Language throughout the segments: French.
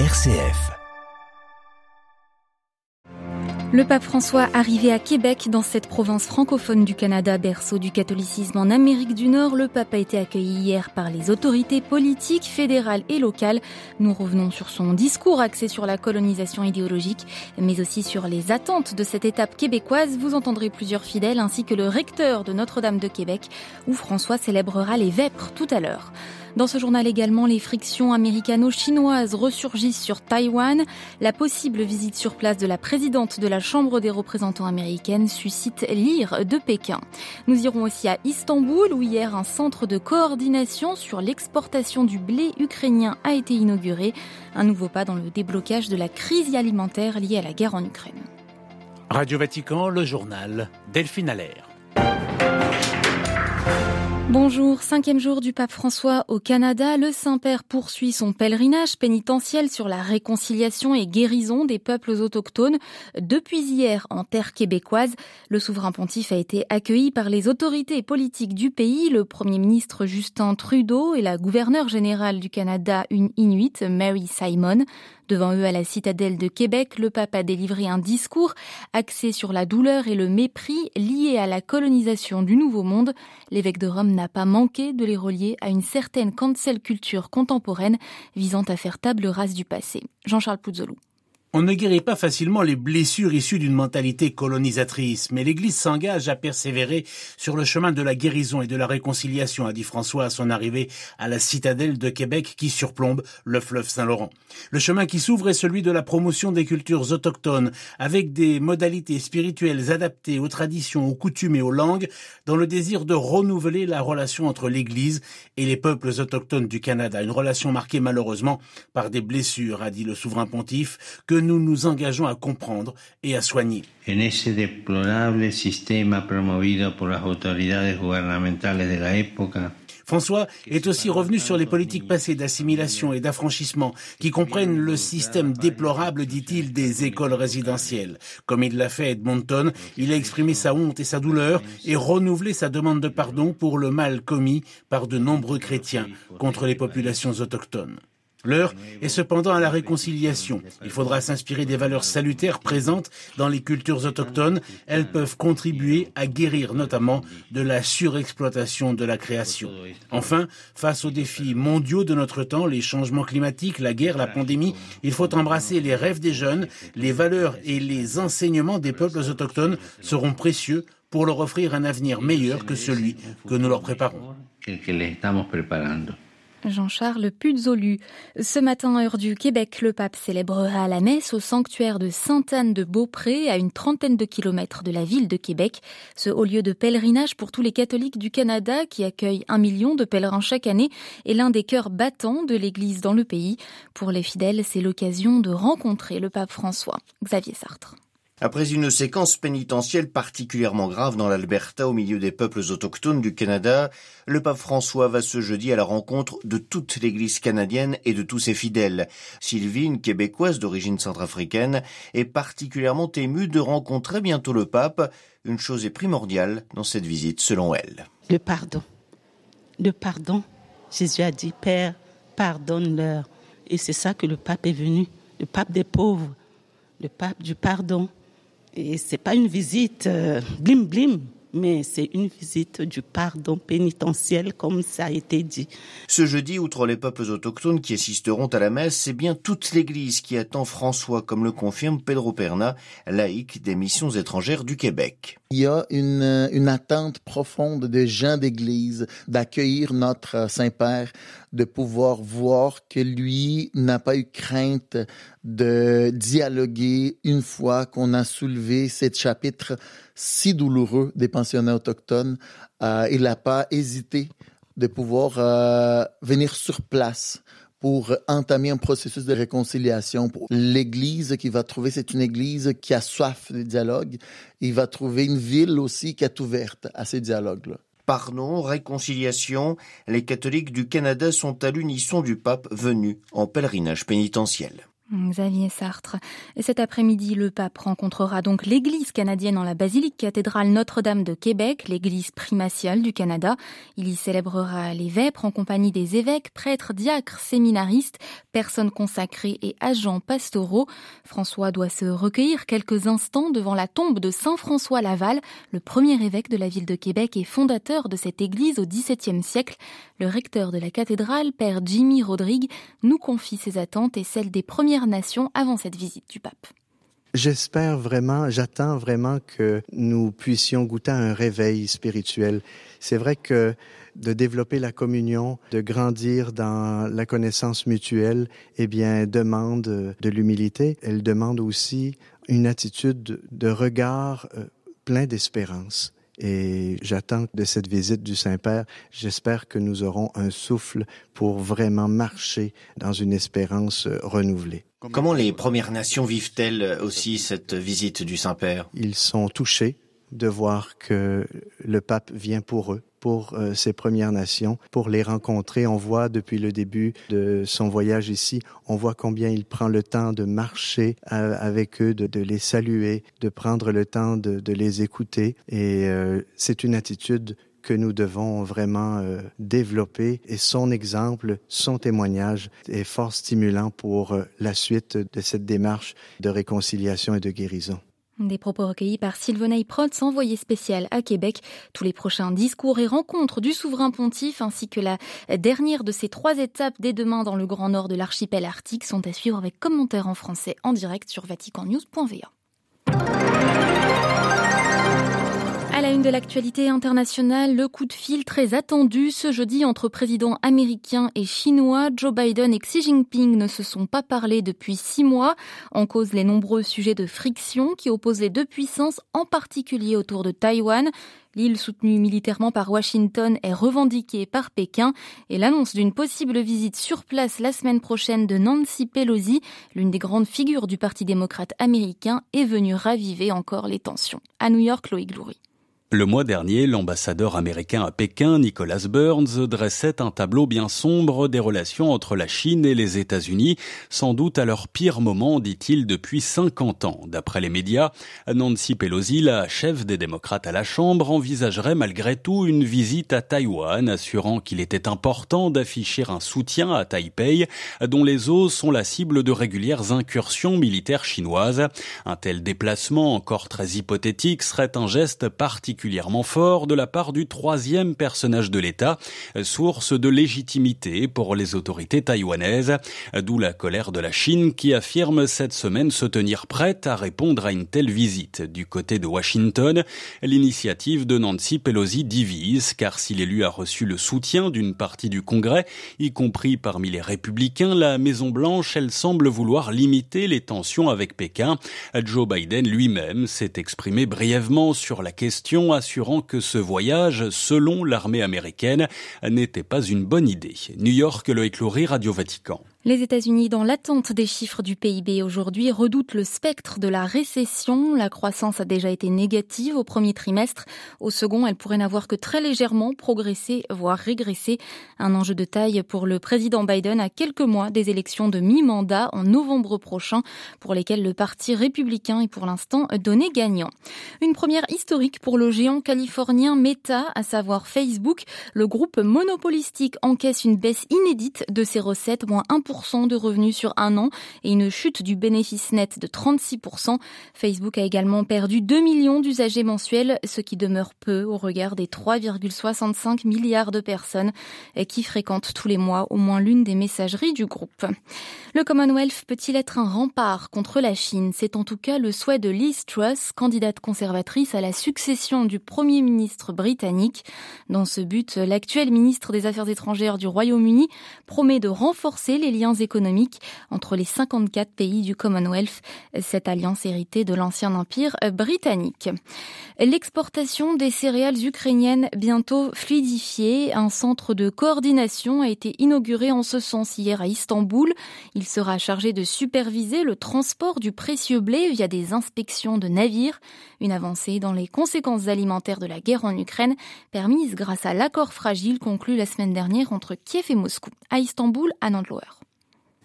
RCF. Le pape François arrivé à Québec dans cette province francophone du Canada, berceau du catholicisme en Amérique du Nord, le pape a été accueilli hier par les autorités politiques, fédérales et locales. Nous revenons sur son discours axé sur la colonisation idéologique, mais aussi sur les attentes de cette étape québécoise. Vous entendrez plusieurs fidèles ainsi que le recteur de Notre-Dame de Québec, où François célébrera les vêpres tout à l'heure. Dans ce journal également, les frictions américano-chinoises ressurgissent sur Taïwan. La possible visite sur place de la présidente de la Chambre des représentants américaine suscite l'ire de Pékin. Nous irons aussi à Istanbul où hier un centre de coordination sur l'exportation du blé ukrainien a été inauguré. Un nouveau pas dans le déblocage de la crise alimentaire liée à la guerre en Ukraine. Radio Vatican, le journal Delphine Allaire. Bonjour, cinquième jour du pape François au Canada, le Saint-Père poursuit son pèlerinage pénitentiel sur la réconciliation et guérison des peuples autochtones. Depuis hier, en terre québécoise, le souverain pontife a été accueilli par les autorités politiques du pays, le premier ministre Justin Trudeau et la gouverneure générale du Canada, une Inuit, Mary Simon. Devant eux à la citadelle de Québec, le pape a délivré un discours axé sur la douleur et le mépris liés à la colonisation du Nouveau Monde. L'évêque de Rome n'a pas manqué de les relier à une certaine cancel culture contemporaine visant à faire table rase du passé. Jean-Charles Puzzolou. On ne guérit pas facilement les blessures issues d'une mentalité colonisatrice, mais l'Église s'engage à persévérer sur le chemin de la guérison et de la réconciliation, a dit François à son arrivée à la citadelle de Québec qui surplombe le fleuve Saint-Laurent. Le chemin qui s'ouvre est celui de la promotion des cultures autochtones, avec des modalités spirituelles adaptées aux traditions, aux coutumes et aux langues, dans le désir de renouveler la relation entre l'Église et les peuples autochtones du Canada, une relation marquée malheureusement par des blessures, a dit le souverain pontife, que nous nous engageons à comprendre et à soigner. En ese deplorable sistema promovido por las autoridades gubernamentales de la época, François est aussi revenu sur les politiques passées d'assimilation et d'affranchissement qui comprennent le système déplorable, dit-il, des écoles résidentielles. Comme il l'a fait à Edmonton, il a exprimé sa honte et sa douleur et renouvelé sa demande de pardon pour le mal commis par de nombreux chrétiens contre les populations autochtones. L'heure est cependant à la réconciliation. Il faudra s'inspirer des valeurs salutaires présentes dans les cultures autochtones. Elles peuvent contribuer à guérir notamment de la surexploitation de la création. Enfin, face aux défis mondiaux de notre temps, les changements climatiques, la guerre, la pandémie, il faut embrasser les rêves des jeunes. Les valeurs et les enseignements des peuples autochtones seront précieux pour leur offrir un avenir meilleur que celui que nous leur préparons. Jean-Charles Puzolu. Ce matin, heure du Québec, le pape célébrera la messe au sanctuaire de Sainte-Anne de Beaupré, à une trentaine de kilomètres de la ville de Québec. Ce haut lieu de pèlerinage pour tous les catholiques du Canada, qui accueille un million de pèlerins chaque année, est l'un des cœurs battants de l'Église dans le pays. Pour les fidèles, c'est l'occasion de rencontrer le pape François. Xavier Sartre. Après une séquence pénitentielle particulièrement grave dans l'Alberta au milieu des peuples autochtones du Canada, le pape François va ce jeudi à la rencontre de toute l'Église canadienne et de tous ses fidèles. Sylvie, une québécoise d'origine centrafricaine, est particulièrement émue de rencontrer bientôt le pape. Une chose est primordiale dans cette visite selon elle. Le pardon. Le pardon. Jésus a dit, Père, pardonne-leur. Et c'est ça que le pape est venu, le pape des pauvres, le pape du pardon. Et c'est pas une visite euh, blim blim, mais c'est une visite du pardon pénitentiel, comme ça a été dit. Ce jeudi, outre les peuples autochtones qui assisteront à la messe, c'est bien toute l'Église qui attend François, comme le confirme Pedro Perna, laïc des missions étrangères du Québec. Il y a une, une attente profonde des gens d'Église d'accueillir notre Saint-Père, de pouvoir voir que lui n'a pas eu crainte de dialoguer une fois qu'on a soulevé ce chapitre si douloureux des autochtones. Euh, il n'a pas hésité de pouvoir euh, venir sur place pour entamer un processus de réconciliation. L'Église qui va trouver, c'est une Église qui a soif de dialogue. Il va trouver une ville aussi qui est ouverte à ces dialogues-là. Réconciliation, les catholiques du Canada sont à l'unisson du pape venu en pèlerinage pénitentiel. Xavier Sartre. Cet après-midi, le pape rencontrera donc l'église canadienne en la basilique cathédrale Notre-Dame de Québec, l'église primatiale du Canada. Il y célébrera les vêpres en compagnie des évêques, prêtres, diacres, séminaristes, personnes consacrées et agents pastoraux. François doit se recueillir quelques instants devant la tombe de Saint François Laval, le premier évêque de la ville de Québec et fondateur de cette église au XVIIe siècle. Le recteur de la cathédrale, père Jimmy Rodrigue, nous confie ses attentes et celles des premiers Nation avant cette visite du pape. J'espère vraiment, j'attends vraiment que nous puissions goûter à un réveil spirituel. C'est vrai que de développer la communion, de grandir dans la connaissance mutuelle, eh bien, demande de l'humilité. Elle demande aussi une attitude de regard euh, plein d'espérance. Et j'attends de cette visite du Saint-Père, j'espère que nous aurons un souffle pour vraiment marcher dans une espérance euh, renouvelée. Comment les Premières Nations vivent-elles aussi cette visite du Saint-Père? Ils sont touchés de voir que le pape vient pour eux pour euh, ces Premières Nations, pour les rencontrer. On voit depuis le début de son voyage ici, on voit combien il prend le temps de marcher euh, avec eux, de, les saluer, de prendre le temps de, les écouter. Et euh, c'est une attitude que nous devons vraiment développer et son exemple, son témoignage est fort stimulant pour la suite de cette démarche de réconciliation et de guérison. Des propos recueillis par Sylvain Protz, envoyé spécial à Québec. Tous les prochains discours et rencontres du souverain pontife ainsi que la dernière de ces trois étapes dès demain dans le grand nord de l'archipel arctique sont à suivre avec commentaires en français en direct sur vaticannews.va. À la une de l'actualité internationale, le coup de fil très attendu ce jeudi entre présidents américains et chinois. Joe Biden et Xi Jinping ne se sont pas parlé depuis six mois. En cause les nombreux sujets de friction qui opposent les deux puissances, en particulier autour de Taïwan. L'île soutenue militairement par Washington est revendiquée par Pékin et l'annonce d'une possible visite sur place la semaine prochaine de Nancy Pelosi, l'une des grandes figures du Parti démocrate américain, est venue raviver encore les tensions. À New York, Loïc Gloury. Le mois dernier, l'ambassadeur américain à Pékin, Nicholas Burns, dressait un tableau bien sombre des relations entre la Chine et les États-Unis, sans doute à leur pire moment, dit-il, depuis 50 ans. D'après les médias, Nancy Pelosi, la chef des démocrates à la Chambre, envisagerait malgré tout une visite à Taïwan, assurant qu'il était important d'afficher un soutien à Taipei, dont les eaux sont la cible de régulières incursions militaires chinoises. Un tel déplacement, encore très hypothétique, serait un geste particulier particulièrement fort de la part du troisième personnage de l'État, source de légitimité pour les autorités taïwanaises, d'où la colère de la Chine qui affirme cette semaine se tenir prête à répondre à une telle visite. Du côté de Washington, l'initiative de Nancy Pelosi divise, car si l'élu a reçu le soutien d'une partie du Congrès, y compris parmi les républicains, la Maison-Blanche, elle semble vouloir limiter les tensions avec Pékin. Joe Biden lui-même s'est exprimé brièvement sur la question assurant que ce voyage, selon l'armée américaine, n'était pas une bonne idée. New York, le écloré Radio Vatican. Les États-Unis, dans l'attente des chiffres du PIB aujourd'hui, redoutent le spectre de la récession. La croissance a déjà été négative au premier trimestre. Au second, elle pourrait n'avoir que très légèrement progressé, voire régressé. Un enjeu de taille pour le président Biden à quelques mois des élections de mi-mandat en novembre prochain, pour lesquelles le parti républicain est pour l'instant donné gagnant. Une première historique pour le géant californien Meta, à savoir Facebook. Le groupe monopolistique encaisse une baisse inédite de ses recettes, moins 1% de revenus sur un an et une chute du bénéfice net de 36%. Facebook a également perdu 2 millions d'usagers mensuels, ce qui demeure peu au regard des 3,65 milliards de personnes qui fréquentent tous les mois au moins l'une des messageries du groupe. Le Commonwealth peut-il être un rempart contre la Chine? C'est en tout cas le souhait de Liz Truss, candidate conservatrice à la succession du Premier ministre britannique. Dans ce but, l'actuel ministre des Affaires étrangères du Royaume-Uni promet de renforcer les liens économiques entre les 54 pays du Commonwealth, cette alliance héritée de l'ancien empire britannique. L'exportation des céréales ukrainiennes bientôt fluidifiée, un centre de coordination a été inauguré en ce sens hier à Istanbul. Il sera chargé de superviser le transport du précieux blé via des inspections de navires, une avancée dans les conséquences alimentaires de la guerre en Ukraine, permise grâce à l'accord fragile conclu la semaine dernière entre Kiev et Moscou. À Istanbul, à.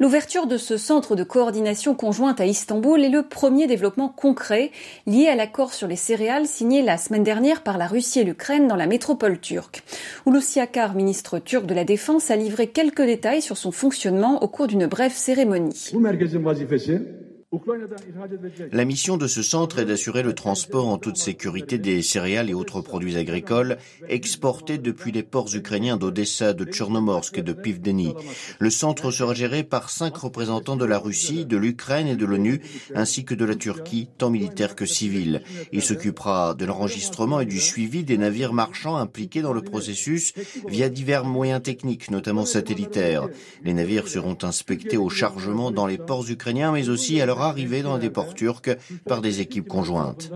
L'ouverture de ce centre de coordination conjointe à Istanbul est le premier développement concret lié à l'accord sur les céréales signé la semaine dernière par la Russie et l'Ukraine dans la métropole turque. Hulusi Akar, ministre turc de la Défense, a livré quelques détails sur son fonctionnement au cours d'une brève cérémonie. La mission de ce centre est d'assurer le transport en toute sécurité des céréales et autres produits agricoles exportés depuis les ports ukrainiens d'Odessa, de Tchernomorsk et de Pivdeni. Le centre sera géré par cinq représentants de la Russie, de l'Ukraine et de l'ONU, ainsi que de la Turquie, tant militaire que civil. Il s'occupera de l'enregistrement et du suivi des navires marchands impliqués dans le processus via divers moyens techniques, notamment satellitaires. Les navires seront inspectés au chargement dans les ports ukrainiens, mais aussi à leur arriver dans des ports turcs par des équipes conjointes.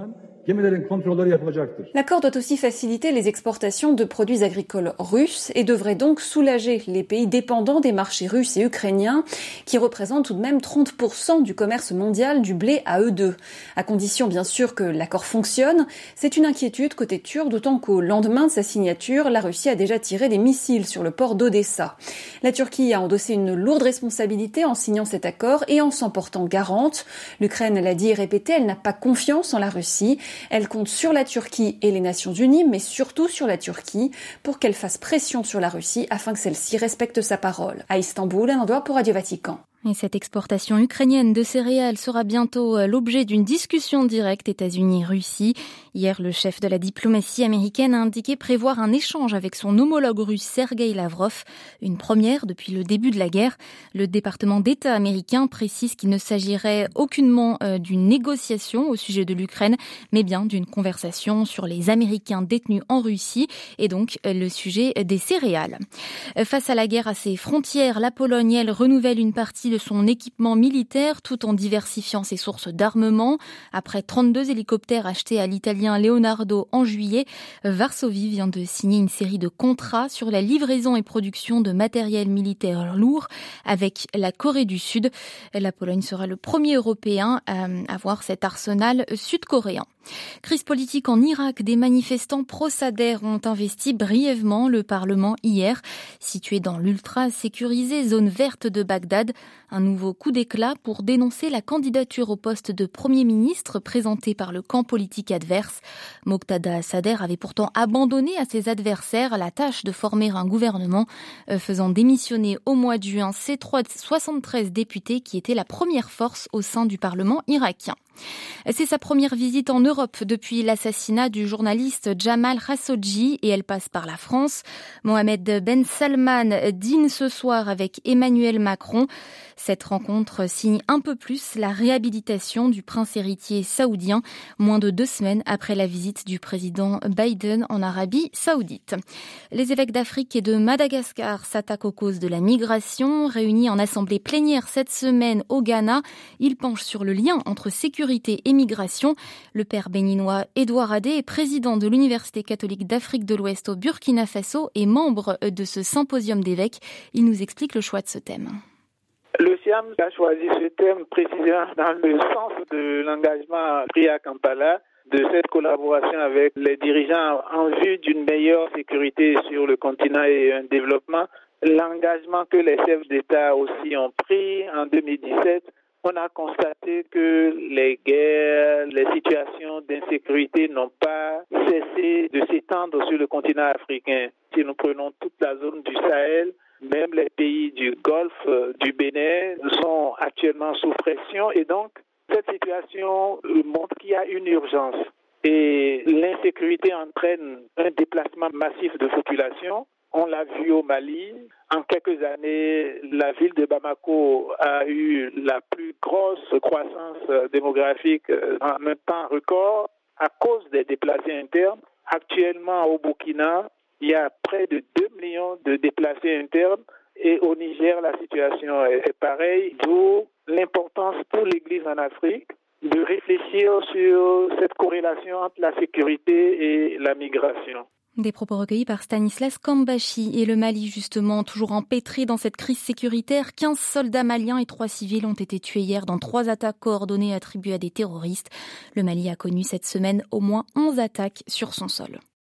L'accord doit aussi faciliter les exportations de produits agricoles russes et devrait donc soulager les pays dépendants des marchés russes et ukrainiens qui représentent tout de même 30% du commerce mondial du blé à eux deux. À condition bien sûr que l'accord fonctionne, c'est une inquiétude côté turc d'autant qu'au lendemain de sa signature, la Russie a déjà tiré des missiles sur le port d'Odessa. La Turquie a endossé une lourde responsabilité en signant cet accord et en s'en portant garante. L'Ukraine l'a dit et répété, elle n'a pas confiance en la Russie. Elle compte sur la Turquie et les Nations Unies, mais surtout sur la Turquie, pour qu'elle fasse pression sur la Russie afin que celle-ci respecte sa parole. À Istanbul, un endroit pour Radio Vatican. Et cette exportation ukrainienne de céréales sera bientôt euh, l'objet d'une discussion directe États-Unis-Russie. Hier, le chef de la diplomatie américaine a indiqué prévoir un échange avec son homologue russe Sergei Lavrov, une première depuis le début de la guerre. Le département d'État américain précise qu'il ne s'agirait aucunement euh, d'une négociation au sujet de l'Ukraine, mais bien d'une conversation sur les Américains détenus en Russie et donc euh, le sujet des céréales. Face à la guerre à ses frontières, la Pologne, elle, renouvelle une partie de son équipement militaire tout en diversifiant ses sources d'armement. Après 32 hélicoptères achetés à l'italien Leonardo en juillet, Varsovie vient de signer une série de contrats sur la livraison et production de matériel militaire lourd avec la Corée du Sud. La Pologne sera le premier Européen à avoir cet arsenal sud-coréen. Crise politique en Irak, des manifestants pro-Sader ont investi brièvement le Parlement hier, situé dans l'ultra sécurisée zone verte de Bagdad. Un nouveau coup d'éclat pour dénoncer la candidature au poste de Premier ministre présentée par le camp politique adverse. Moqtada Sader avait pourtant abandonné à ses adversaires la tâche de former un gouvernement, euh, faisant démissionner au mois de juin ses 73 députés qui étaient la première force au sein du Parlement irakien. C'est sa première visite en Europe depuis l'assassinat du journaliste Jamal Khashoggi et elle passe par la France. Mohamed Ben Salman dîne ce soir avec Emmanuel Macron. Cette rencontre signe un peu plus la réhabilitation du prince héritier saoudien, moins de deux semaines après la visite du président Biden en Arabie saoudite. Les évêques d'Afrique et de Madagascar s'attaquent aux causes de la migration. Réunis en assemblée plénière cette semaine au Ghana, ils penchent sur le lien entre sécurité et migration. Le père béninois Édouard Adé est président de l'Université catholique d'Afrique de l'Ouest au Burkina Faso et membre de ce symposium d'évêques. Il nous explique le choix de ce thème. Le SIAM a choisi ce thème précisément dans le sens de l'engagement pris à Kampala de cette collaboration avec les dirigeants en vue d'une meilleure sécurité sur le continent et un développement. L'engagement que les chefs d'État aussi ont pris en 2017 on a constaté que les guerres, les situations d'insécurité n'ont pas cessé de s'étendre sur le continent africain. Si nous prenons toute la zone du Sahel, même les pays du Golfe, du Bénin sont actuellement sous pression et donc cette situation montre qu'il y a une urgence. Et l'insécurité entraîne un déplacement massif de population. On l'a vu au Mali. En quelques années, la ville de Bamako a eu la plus grosse croissance démographique en un temps record à cause des déplacés internes. Actuellement, au Burkina, il y a près de 2 millions de déplacés internes et au Niger, la situation est pareille, d'où l'importance pour l'Église en Afrique de réfléchir sur cette corrélation entre la sécurité et la migration. Des propos recueillis par Stanislas Kambashi et le Mali, justement, toujours empêtré dans cette crise sécuritaire. 15 soldats maliens et 3 civils ont été tués hier dans trois attaques coordonnées attribuées à des terroristes. Le Mali a connu cette semaine au moins 11 attaques sur son sol.